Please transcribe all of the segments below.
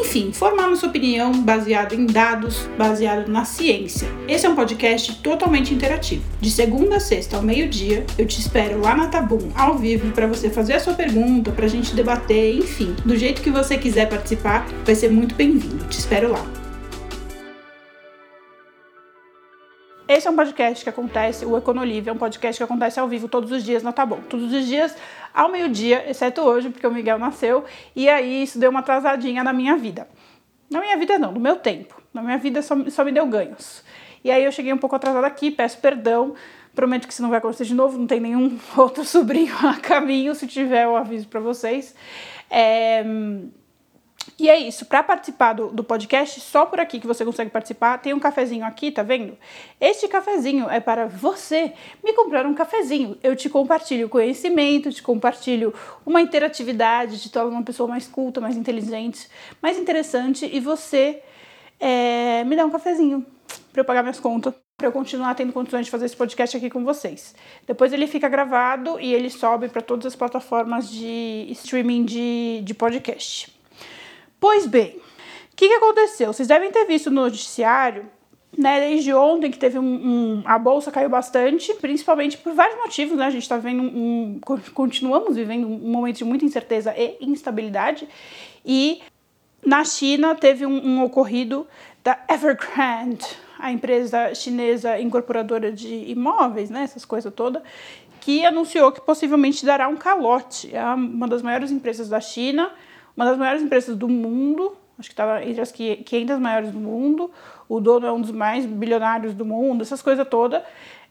enfim, formar nossa opinião baseado em dados, baseado na ciência. Esse é um podcast totalmente interativo. De segunda a sexta ao meio-dia, eu te espero lá na Tabum, ao vivo para você fazer a sua pergunta, para a gente debater, enfim, do jeito que você quiser participar, vai ser muito bem-vindo. Te espero lá. Esse é um podcast que acontece, o Econolívia é um podcast que acontece ao vivo todos os dias na Tá Bom. Todos os dias ao meio-dia, exceto hoje, porque o Miguel nasceu, e aí isso deu uma atrasadinha na minha vida. Na minha vida não, no meu tempo. Na minha vida só, só me deu ganhos. E aí eu cheguei um pouco atrasada aqui, peço perdão, Prometo que isso não vai acontecer de novo, não tem nenhum outro sobrinho a caminho, se tiver eu aviso para vocês. É... E é isso, para participar do, do, podcast, só por aqui que você consegue participar, tem um cafezinho aqui, tá vendo? Este cafezinho é para você me comprar um cafezinho. Eu te compartilho conhecimento, te compartilho uma interatividade, te torno uma pessoa mais culta, mais inteligente, mais interessante e você é, me dá um cafezinho para eu pagar minhas contas para eu continuar tendo condições de fazer esse podcast aqui com vocês. Depois ele fica gravado e ele sobe para todas as plataformas de streaming de, de podcast. Pois bem, o que, que aconteceu? Vocês devem ter visto no noticiário né, desde ontem que teve um, um, a bolsa caiu bastante, principalmente por vários motivos, né? A gente está vivendo um, continuamos vivendo um momento de muita incerteza e instabilidade. E na China teve um, um ocorrido da Evergrande, a empresa chinesa incorporadora de imóveis, né, essas coisas todas, que anunciou que possivelmente dará um calote. É uma das maiores empresas da China, uma das maiores empresas do mundo, acho que estava entre as 500 maiores do mundo, o dono é um dos mais bilionários do mundo, essas coisas todas.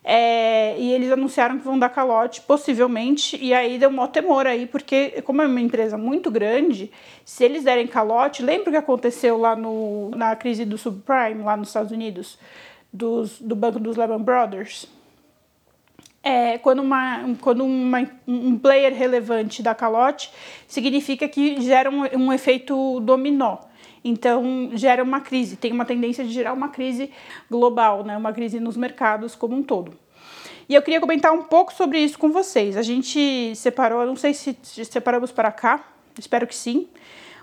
É, e eles anunciaram que vão dar calote, possivelmente, e aí deu um temor aí, porque como é uma empresa muito grande, se eles derem calote, lembra o que aconteceu lá no, na crise do subprime, lá nos Estados Unidos, dos, do banco dos Lehman Brothers? É, quando uma, quando uma, um player relevante dá calote, significa que gera um, um efeito dominó. Então, gera uma crise, tem uma tendência de gerar uma crise global, né? uma crise nos mercados como um todo. E eu queria comentar um pouco sobre isso com vocês. A gente separou, não sei se separamos para cá, espero que sim,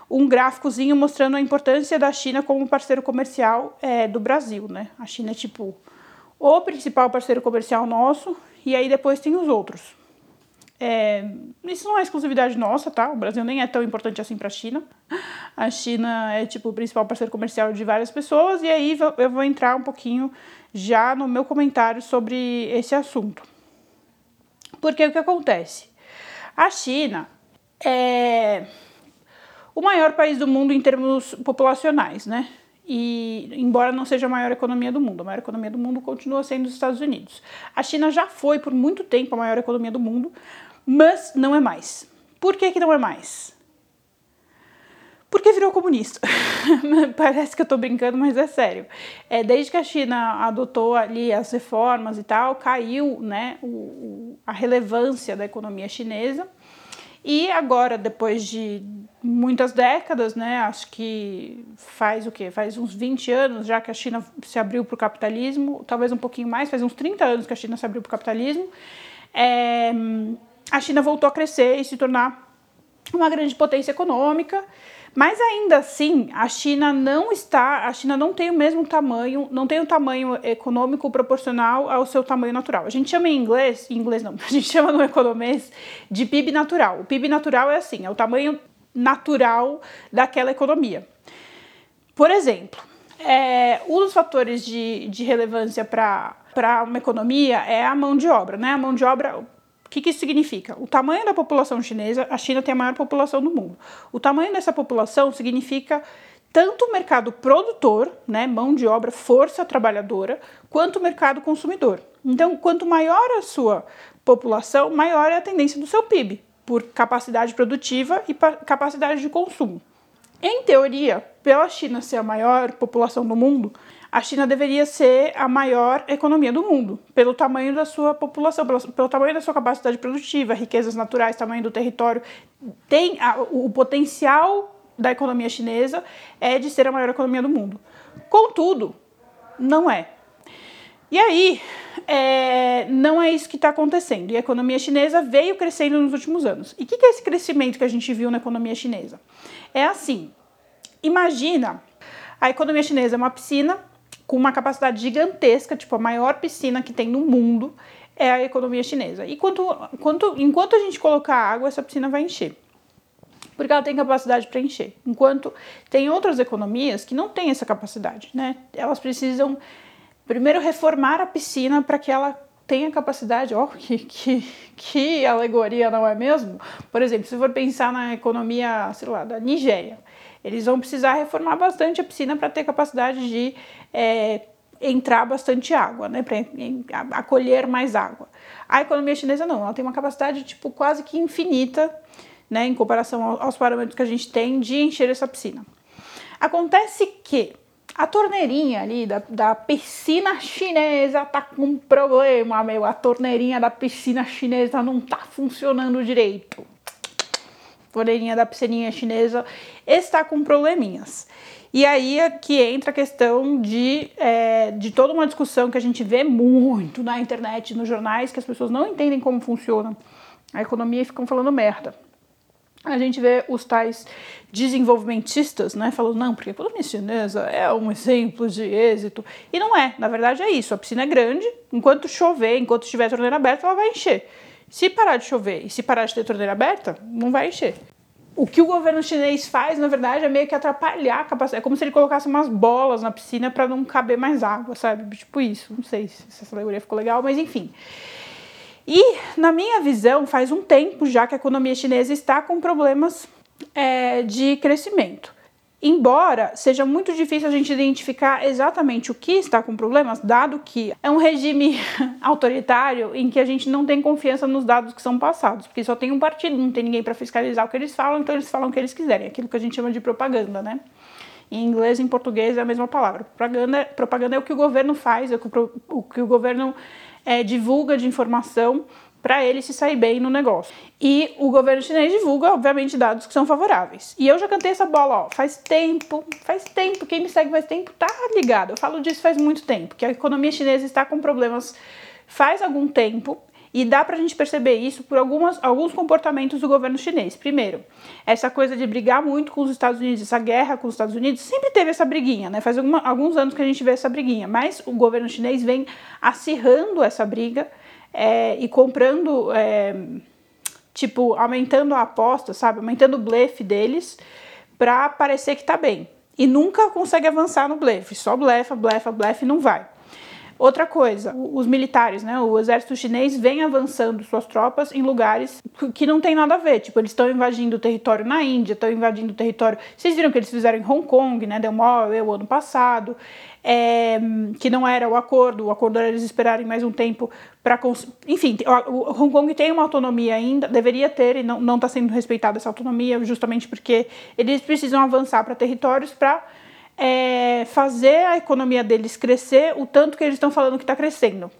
um gráficozinho mostrando a importância da China como parceiro comercial é, do Brasil. Né? A China é tipo o principal parceiro comercial nosso, e aí depois tem os outros. É, isso não é exclusividade nossa, tá? O Brasil nem é tão importante assim para a China. A China é tipo o principal parceiro comercial de várias pessoas e aí eu vou entrar um pouquinho já no meu comentário sobre esse assunto. Porque o que acontece? A China é o maior país do mundo em termos populacionais, né? E embora não seja a maior economia do mundo, a maior economia do mundo continua sendo os Estados Unidos. A China já foi por muito tempo a maior economia do mundo, mas não é mais. Por que, que não é mais? Porque virou comunista. Parece que eu tô brincando, mas é sério. É, desde que a China adotou ali as reformas e tal, caiu né, o, a relevância da economia chinesa. E agora, depois de muitas décadas, né, acho que faz o quê? Faz uns 20 anos já que a China se abriu para o capitalismo, talvez um pouquinho mais, faz uns 30 anos que a China se abriu para o capitalismo. É, a China voltou a crescer e se tornar uma grande potência econômica, mas ainda assim a China não está, a China não tem o mesmo tamanho, não tem o tamanho econômico proporcional ao seu tamanho natural. A gente chama em inglês, em inglês não, a gente chama no economês de PIB natural. O PIB natural é assim, é o tamanho natural daquela economia. Por exemplo, é, um dos fatores de, de relevância para uma economia é a mão de obra, né? A mão de obra, que, que isso significa? O tamanho da população chinesa, a China tem a maior população do mundo. O tamanho dessa população significa tanto o mercado produtor, né, mão de obra, força trabalhadora, quanto o mercado consumidor. Então, quanto maior a sua população, maior é a tendência do seu PIB, por capacidade produtiva e capacidade de consumo. Em teoria, pela China ser a maior população do mundo, a China deveria ser a maior economia do mundo, pelo tamanho da sua população, pelo, pelo tamanho da sua capacidade produtiva, riquezas naturais, tamanho do território. Tem a, o, potencial da economia chinesa é de ser a maior economia do mundo. Contudo, não é. E aí, é, não é isso que está acontecendo. E a economia chinesa veio crescendo nos últimos anos. E o que, que é esse crescimento que a gente viu na economia chinesa? É assim: imagina a economia chinesa é uma piscina com uma capacidade gigantesca, tipo a maior piscina que tem no mundo é a economia chinesa. E quanto, quanto, enquanto a gente colocar água, essa piscina vai encher. Porque ela tem capacidade para encher. Enquanto tem outras economias que não têm essa capacidade, né? Elas precisam primeiro reformar a piscina para que ela tenha capacidade. Ó, oh, que, que, que alegoria, não é mesmo? Por exemplo, se for pensar na economia, sei lá, da Nigéria, eles vão precisar reformar bastante a piscina para ter capacidade de é, entrar bastante água, né, para acolher mais água. A economia chinesa não, ela tem uma capacidade tipo quase que infinita, né, em comparação aos parâmetros que a gente tem de encher essa piscina. Acontece que a torneirinha ali da, da piscina chinesa tá com um problema, meu. A torneirinha da piscina chinesa não tá funcionando direito. A torneirinha da piscininha chinesa está com probleminhas. E aí é que entra a questão de, é, de toda uma discussão que a gente vê muito na internet, nos jornais, que as pessoas não entendem como funciona a economia e ficam falando merda. A gente vê os tais desenvolvimentistas, né, falando, não, porque a economia chinesa é um exemplo de êxito. E não é, na verdade é isso, a piscina é grande, enquanto chover, enquanto estiver a torneira aberta, ela vai encher. Se parar de chover e se parar de ter torneira aberta, não vai encher o que o governo chinês faz, na verdade, é meio que atrapalhar a capacidade. É como se ele colocasse umas bolas na piscina para não caber mais água, sabe? Tipo isso. Não sei se essa alegoria ficou legal, mas enfim. E, na minha visão, faz um tempo já que a economia chinesa está com problemas é, de crescimento. Embora seja muito difícil a gente identificar exatamente o que está com problemas, dado que é um regime autoritário em que a gente não tem confiança nos dados que são passados, porque só tem um partido, não tem ninguém para fiscalizar o que eles falam, então eles falam o que eles quiserem, aquilo que a gente chama de propaganda, né? Em inglês e em português é a mesma palavra. Propaganda, propaganda é o que o governo faz, é o que o, que o governo é, divulga de informação para ele se sair bem no negócio. E o governo chinês divulga, obviamente, dados que são favoráveis. E eu já cantei essa bola, ó, faz tempo, faz tempo, quem me segue faz tempo tá ligado. Eu falo disso faz muito tempo, que a economia chinesa está com problemas faz algum tempo. E dá para a gente perceber isso por algumas, alguns comportamentos do governo chinês. Primeiro, essa coisa de brigar muito com os Estados Unidos, essa guerra com os Estados Unidos, sempre teve essa briguinha, né? Faz alguma, alguns anos que a gente vê essa briguinha, mas o governo chinês vem acirrando essa briga é, e comprando, é, tipo, aumentando a aposta, sabe? Aumentando o blefe deles para parecer que tá bem. E nunca consegue avançar no blefe, só blefa, blefa, blefe e não vai. Outra coisa, os militares, né, o exército chinês vem avançando suas tropas em lugares que não tem nada a ver. Tipo, eles estão invadindo o território na Índia, estão invadindo o território. Vocês viram que eles fizeram em Hong Kong, né? Deu mó o ano passado. É, que não era o acordo, o acordo era eles esperarem mais um tempo para. Enfim, Hong Kong tem uma autonomia ainda, deveria ter, e não está sendo respeitada essa autonomia, justamente porque eles precisam avançar para territórios para é, fazer a economia deles crescer o tanto que eles estão falando que está crescendo.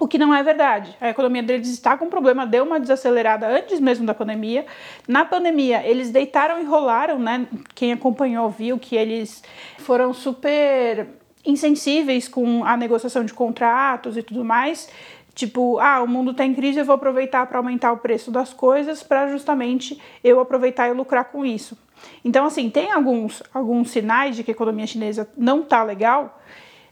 O que não é verdade. A economia deles está com problema, deu uma desacelerada antes mesmo da pandemia. Na pandemia, eles deitaram e rolaram, né? Quem acompanhou viu que eles foram super insensíveis com a negociação de contratos e tudo mais. Tipo, ah, o mundo está em crise, eu vou aproveitar para aumentar o preço das coisas para justamente eu aproveitar e lucrar com isso. Então, assim, tem alguns, alguns sinais de que a economia chinesa não está legal,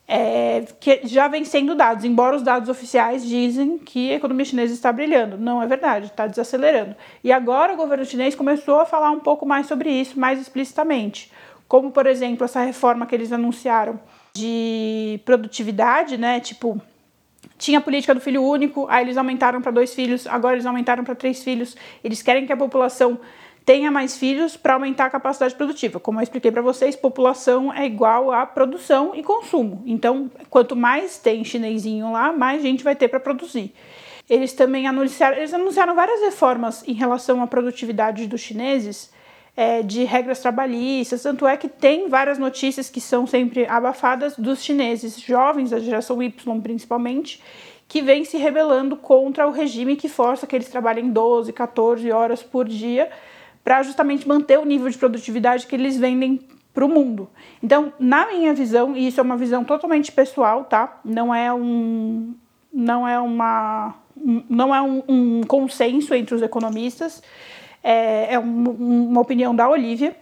é, que já vem sendo dados, embora os dados oficiais dizem que a economia chinesa está brilhando. Não é verdade, está desacelerando. E agora o governo chinês começou a falar um pouco mais sobre isso, mais explicitamente. Como, por exemplo, essa reforma que eles anunciaram de produtividade, né? Tipo, tinha a política do filho único, aí eles aumentaram para dois filhos, agora eles aumentaram para três filhos. Eles querem que a população tenha mais filhos para aumentar a capacidade produtiva. Como eu expliquei para vocês, população é igual a produção e consumo. Então, quanto mais tem chinesinho lá, mais gente vai ter para produzir. Eles também anunciaram, eles anunciaram várias reformas em relação à produtividade dos chineses é, de regras trabalhistas. Tanto é que tem várias notícias que são sempre abafadas dos chineses, jovens da geração Y principalmente, que vêm se rebelando contra o regime que força que eles trabalhem 12, 14 horas por dia para justamente manter o nível de produtividade que eles vendem para o mundo. Então, na minha visão, e isso é uma visão totalmente pessoal, tá? Não é um, não é uma, não é um, um consenso entre os economistas é, é um, uma opinião da Olivia.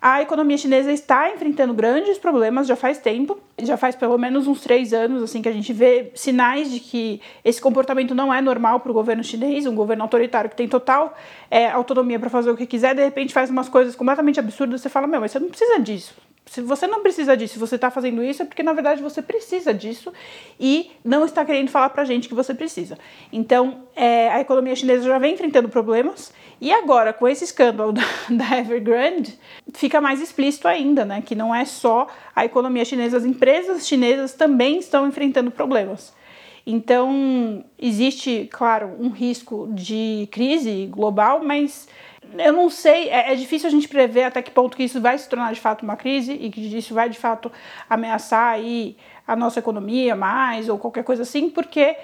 A economia chinesa está enfrentando grandes problemas já faz tempo, já faz pelo menos uns três anos assim que a gente vê sinais de que esse comportamento não é normal para o governo chinês, um governo autoritário que tem total é, autonomia para fazer o que quiser, de repente faz umas coisas completamente absurdas. Você fala, meu, mas você não precisa disso. Se você não precisa disso, se você está fazendo isso, é porque na verdade você precisa disso e não está querendo falar para a gente que você precisa. Então, é, a economia chinesa já vem enfrentando problemas e agora, com esse escândalo da, da Evergrande, fica mais explícito ainda, né? Que não é só a economia chinesa, as empresas chinesas também estão enfrentando problemas. Então, existe, claro, um risco de crise global, mas eu não sei, é, é, difícil a gente prever até que ponto que isso vai se tornar de fato uma crise e que isso vai de fato ameaçar aí a nossa economia mais ou qualquer coisa assim, porque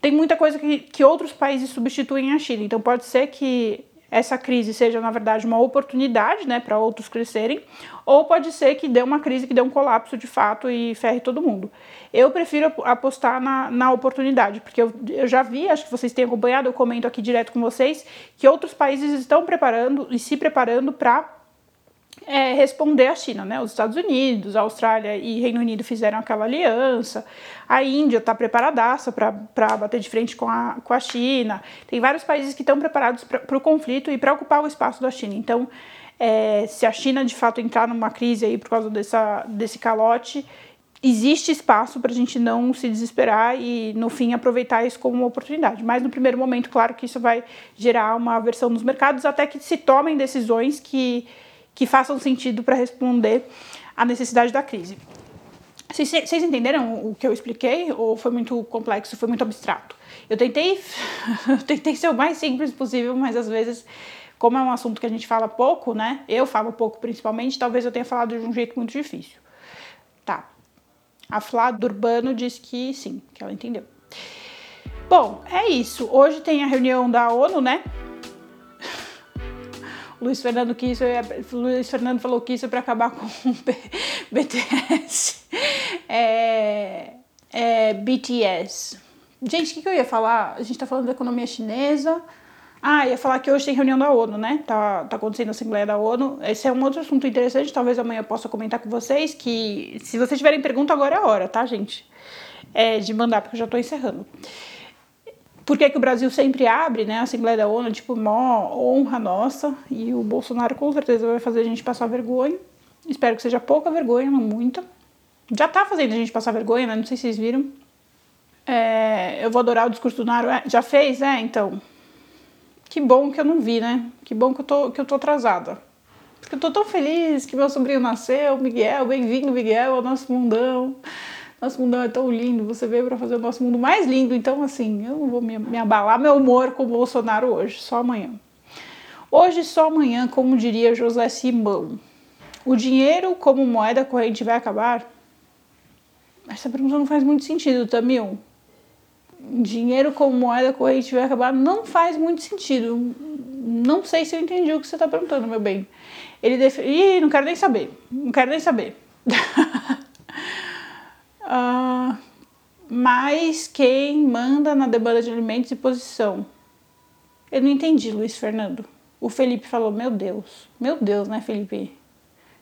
tem muita coisa que, que outros países substituem a China. Então pode ser que essa crise seja, na verdade, uma oportunidade né, para outros crescerem, ou pode ser que dê uma crise que dê um colapso de fato e ferre todo mundo. Eu prefiro apostar na, na oportunidade, porque eu, eu já vi, acho que vocês têm acompanhado, eu comento aqui direto com vocês, que outros países estão preparando e se preparando para é, responder à China, né? Os Estados Unidos, a Austrália e Reino Unido fizeram aquela aliança, a Índia está preparadaça para bater de frente com a, com a China. Tem vários países que estão preparados para o conflito e para ocupar o espaço da China. Então, é, se a China de fato entrar numa crise aí por causa dessa, desse calote, existe espaço para a gente não se desesperar e, no fim, aproveitar isso como uma oportunidade. Mas, no primeiro momento, claro que isso vai gerar uma aversão nos mercados até que se tomem decisões que que façam sentido para responder à necessidade da crise. Vocês, entenderam o que eu expliquei ou foi muito complexo, foi muito abstrato? Eu tentei, tentei ser o mais simples possível, mas às vezes, como é um assunto que a gente fala pouco, né? Eu falo pouco principalmente, talvez eu tenha falado de um jeito muito difícil. Tá. A Flá do Urbano diz que sim, que ela entendeu. Bom, é isso. Hoje tem a reunião da ONU, né? Luiz Fernando que isso Luiz Fernando falou que isso é para acabar com o BTS. É, é, BTS. Gente, o que, que eu ia falar? A gente tá falando da economia chinesa. Ah, ia falar que hoje tem reunião da ONU, né? Tá, tá acontecendo a Assembleia da ONU. Esse é um outro assunto interessante, talvez amanhã eu possa comentar com vocês. Que se vocês tiverem pergunta, agora é a hora, tá, gente? É, de mandar, porque eu já tô encerrando por que, que o Brasil sempre abre, né, a Assembleia da ONU, tipo, mó honra nossa, e o Bolsonaro com certeza vai fazer a gente passar vergonha. Espero que seja pouca vergonha, não muita. Já tá fazendo a gente passar vergonha, né? Não sei se vocês viram. É, eu vou adorar o discurso do Naro. É, já fez? É, então. Que bom que eu não vi, né? Que bom que eu tô, que eu tô atrasada. Porque eu tô tão feliz que meu sobrinho nasceu, Miguel. Bem-vindo, Miguel, ao nosso mundão. Nosso mundão é tão lindo, você veio para fazer o nosso mundo mais lindo. Então, assim, eu não vou me, me abalar meu humor com o Bolsonaro hoje, só amanhã. Hoje, só amanhã, como diria José Simão. O dinheiro como moeda corrente vai acabar? Essa pergunta não faz muito sentido, Tamil. Dinheiro como moeda corrente vai acabar? Não faz muito sentido. Não sei se eu entendi o que você está perguntando, meu bem. Ele def... Ih, não quero nem saber. Não quero nem saber. Uh, mas quem manda na demanda de alimentos e posição? Eu não entendi, Luiz Fernando. O Felipe falou: Meu Deus, meu Deus, né, Felipe?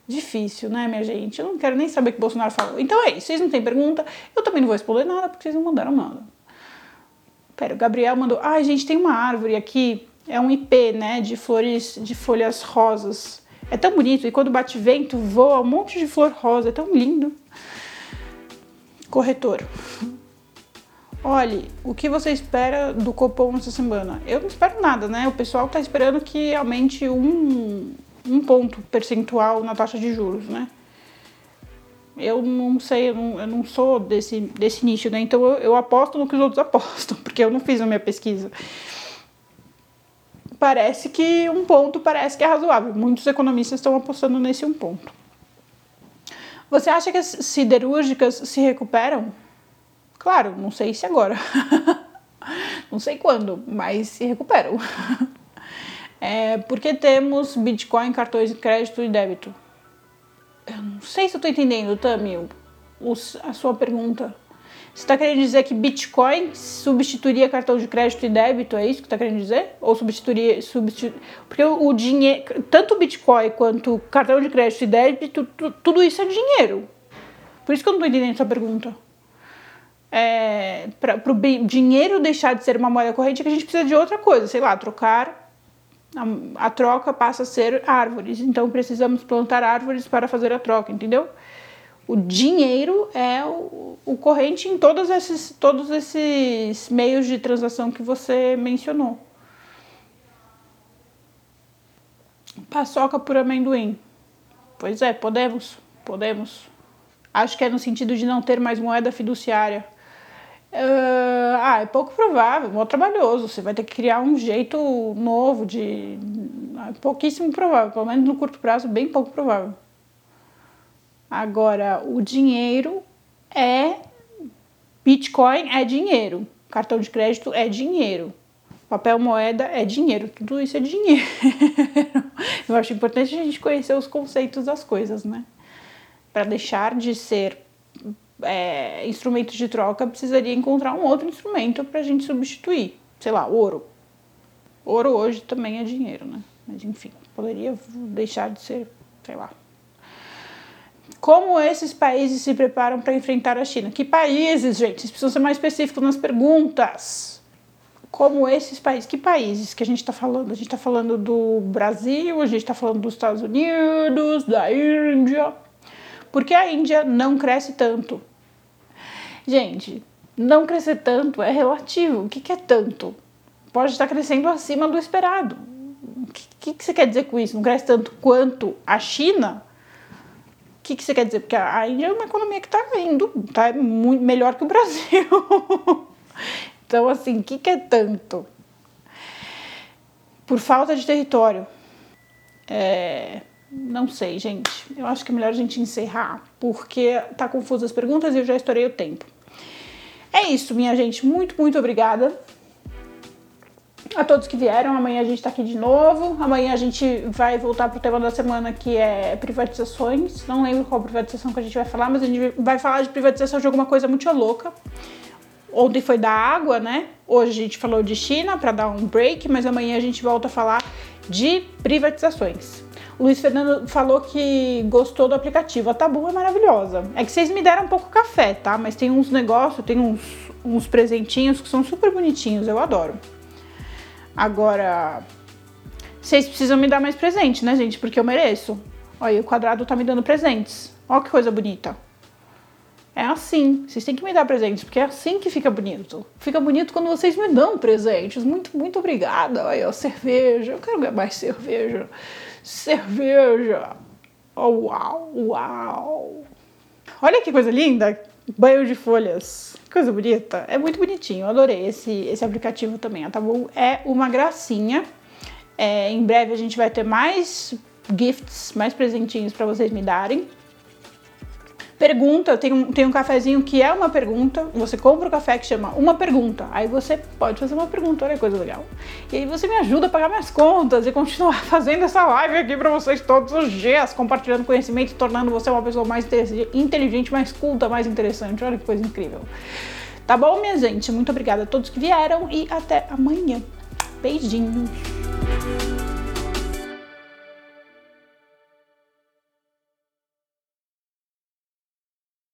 Difícil, né, minha gente? Eu não quero nem saber o que Bolsonaro falou. Então é isso, vocês não têm pergunta, eu também não vou responder nada porque vocês não mandaram nada. Pera, o Gabriel mandou: Ai, ah, gente, tem uma árvore aqui, é um IP, né, de flores, de folhas rosas. É tão bonito e quando bate vento voa um monte de flor rosa, é tão lindo. Corretor. Olhe, o que você espera do Copom essa semana? Eu não espero nada, né? O pessoal está esperando que aumente um, um ponto percentual na taxa de juros, né? Eu não sei, eu não, eu não sou desse, desse nicho, né? Então eu, eu aposto no que os outros apostam, porque eu não fiz a minha pesquisa. parece que um ponto parece que é razoável. Muitos economistas estão apostando nesse um ponto. Você acha que as siderúrgicas se recuperam? Claro, não sei se agora. não sei quando, mas se recuperam. É, porque temos Bitcoin, cartões de crédito e débito? Eu não sei se eu tô entendendo, Tami, a sua pergunta. Você está querendo dizer que Bitcoin substituiria cartão de crédito e débito? É isso que está querendo dizer? Ou substituiria. Substitu... Porque o, dinheiro. Tanto Bitcoin quanto cartão de crédito e débito, tu, tudo isso é dinheiro. Por isso que eu não estou entendendo sua pergunta. É, para o dinheiro deixar de ser uma moeda corrente, é que a gente precisa de outra coisa, sei lá, trocar. A, a troca passa a ser árvores. Então precisamos plantar árvores para fazer a troca, entendeu? O dinheiro é o, o, corrente em todos esses, todos esses meios de transação que você mencionou. Paçoca por amendoim. Pois é, podemos, podemos. Acho que é no sentido de não ter mais moeda fiduciária. Uh, ah, é pouco provável, muito trabalhoso. Você vai ter que criar um jeito novo de. É pouquíssimo provável, pelo menos no curto prazo, bem pouco provável. Agora, o dinheiro é. Bitcoin é dinheiro. Cartão de crédito é dinheiro. Papel moeda é dinheiro. Tudo isso é dinheiro. Eu acho importante a gente conhecer os conceitos das coisas, né? Para deixar de ser é, instrumento de troca, precisaria encontrar um outro instrumento para a gente substituir. Sei lá, ouro. Ouro hoje também é dinheiro, né? Mas enfim, poderia deixar de ser, sei lá, como esses países se preparam para enfrentar a China? Que países, gente? Vocês precisam ser mais específicos nas perguntas. Como esses países? Que países que a gente está falando? A gente está falando do Brasil, a gente está falando dos Estados Unidos, da Índia. Porque a Índia não cresce tanto. Gente, não crescer tanto é relativo. O que, que é tanto? Pode estar crescendo acima do esperado. O que, que, que você quer dizer com isso? Não cresce tanto quanto a China? Que, que você quer dizer? Porque a Índia é uma economia que está indo, está muito melhor que o Brasil. então, assim, o que, que é tanto? Por falta de território. É, não sei, gente. Eu acho que é melhor a gente encerrar, porque tá confuso as perguntas e eu já estourei o tempo. É isso, minha gente. Muito, muito obrigada a todos que vieram. Amanhã a gente está aqui de novo. Amanhã a gente vai voltar para o tema da semana que é privatizações. Não lembro qual privatização que a gente vai falar, mas a gente vai falar de privatização de alguma coisa muito louca. Ontem foi da água, né? Hoje a gente falou de China para dar um break, mas amanhã a gente volta a falar de privatizações. Luiz Fernando falou que gostou do aplicativo. A Tabu é maravilhosa. É que vocês me deram um pouco café, tá? Mas tem uns negócios, tem uns, uns presentinhos que são super bonitinhos, eu adoro. Agora, vocês precisam me dar mais presente, né, gente? Porque eu mereço. Olha, o quadrado tá me dando presentes. Olha que coisa bonita. É assim. Vocês têm que me dar presentes, porque é assim que fica bonito. Fica bonito quando vocês me dão presentes. Muito, muito obrigada. Olha, cerveja. Eu quero mais cerveja. Cerveja. Oh, uau, uau. Olha que coisa linda. Banho de folhas. Coisa bonita. É muito bonitinho. Adorei esse, esse aplicativo também. A Tabu é uma gracinha. É, em breve a gente vai ter mais gifts, mais presentinhos para vocês me darem. Pergunta, tem um, tem um cafezinho que é uma pergunta. Você compra o um café que chama Uma Pergunta. Aí você pode fazer uma pergunta, olha que coisa legal. E aí você me ajuda a pagar minhas contas e continuar fazendo essa live aqui para vocês todos os dias, compartilhando conhecimento, tornando você uma pessoa mais inteligente, mais culta, mais interessante. Olha que coisa incrível. Tá bom, minha gente? Muito obrigada a todos que vieram e até amanhã. Beijinhos.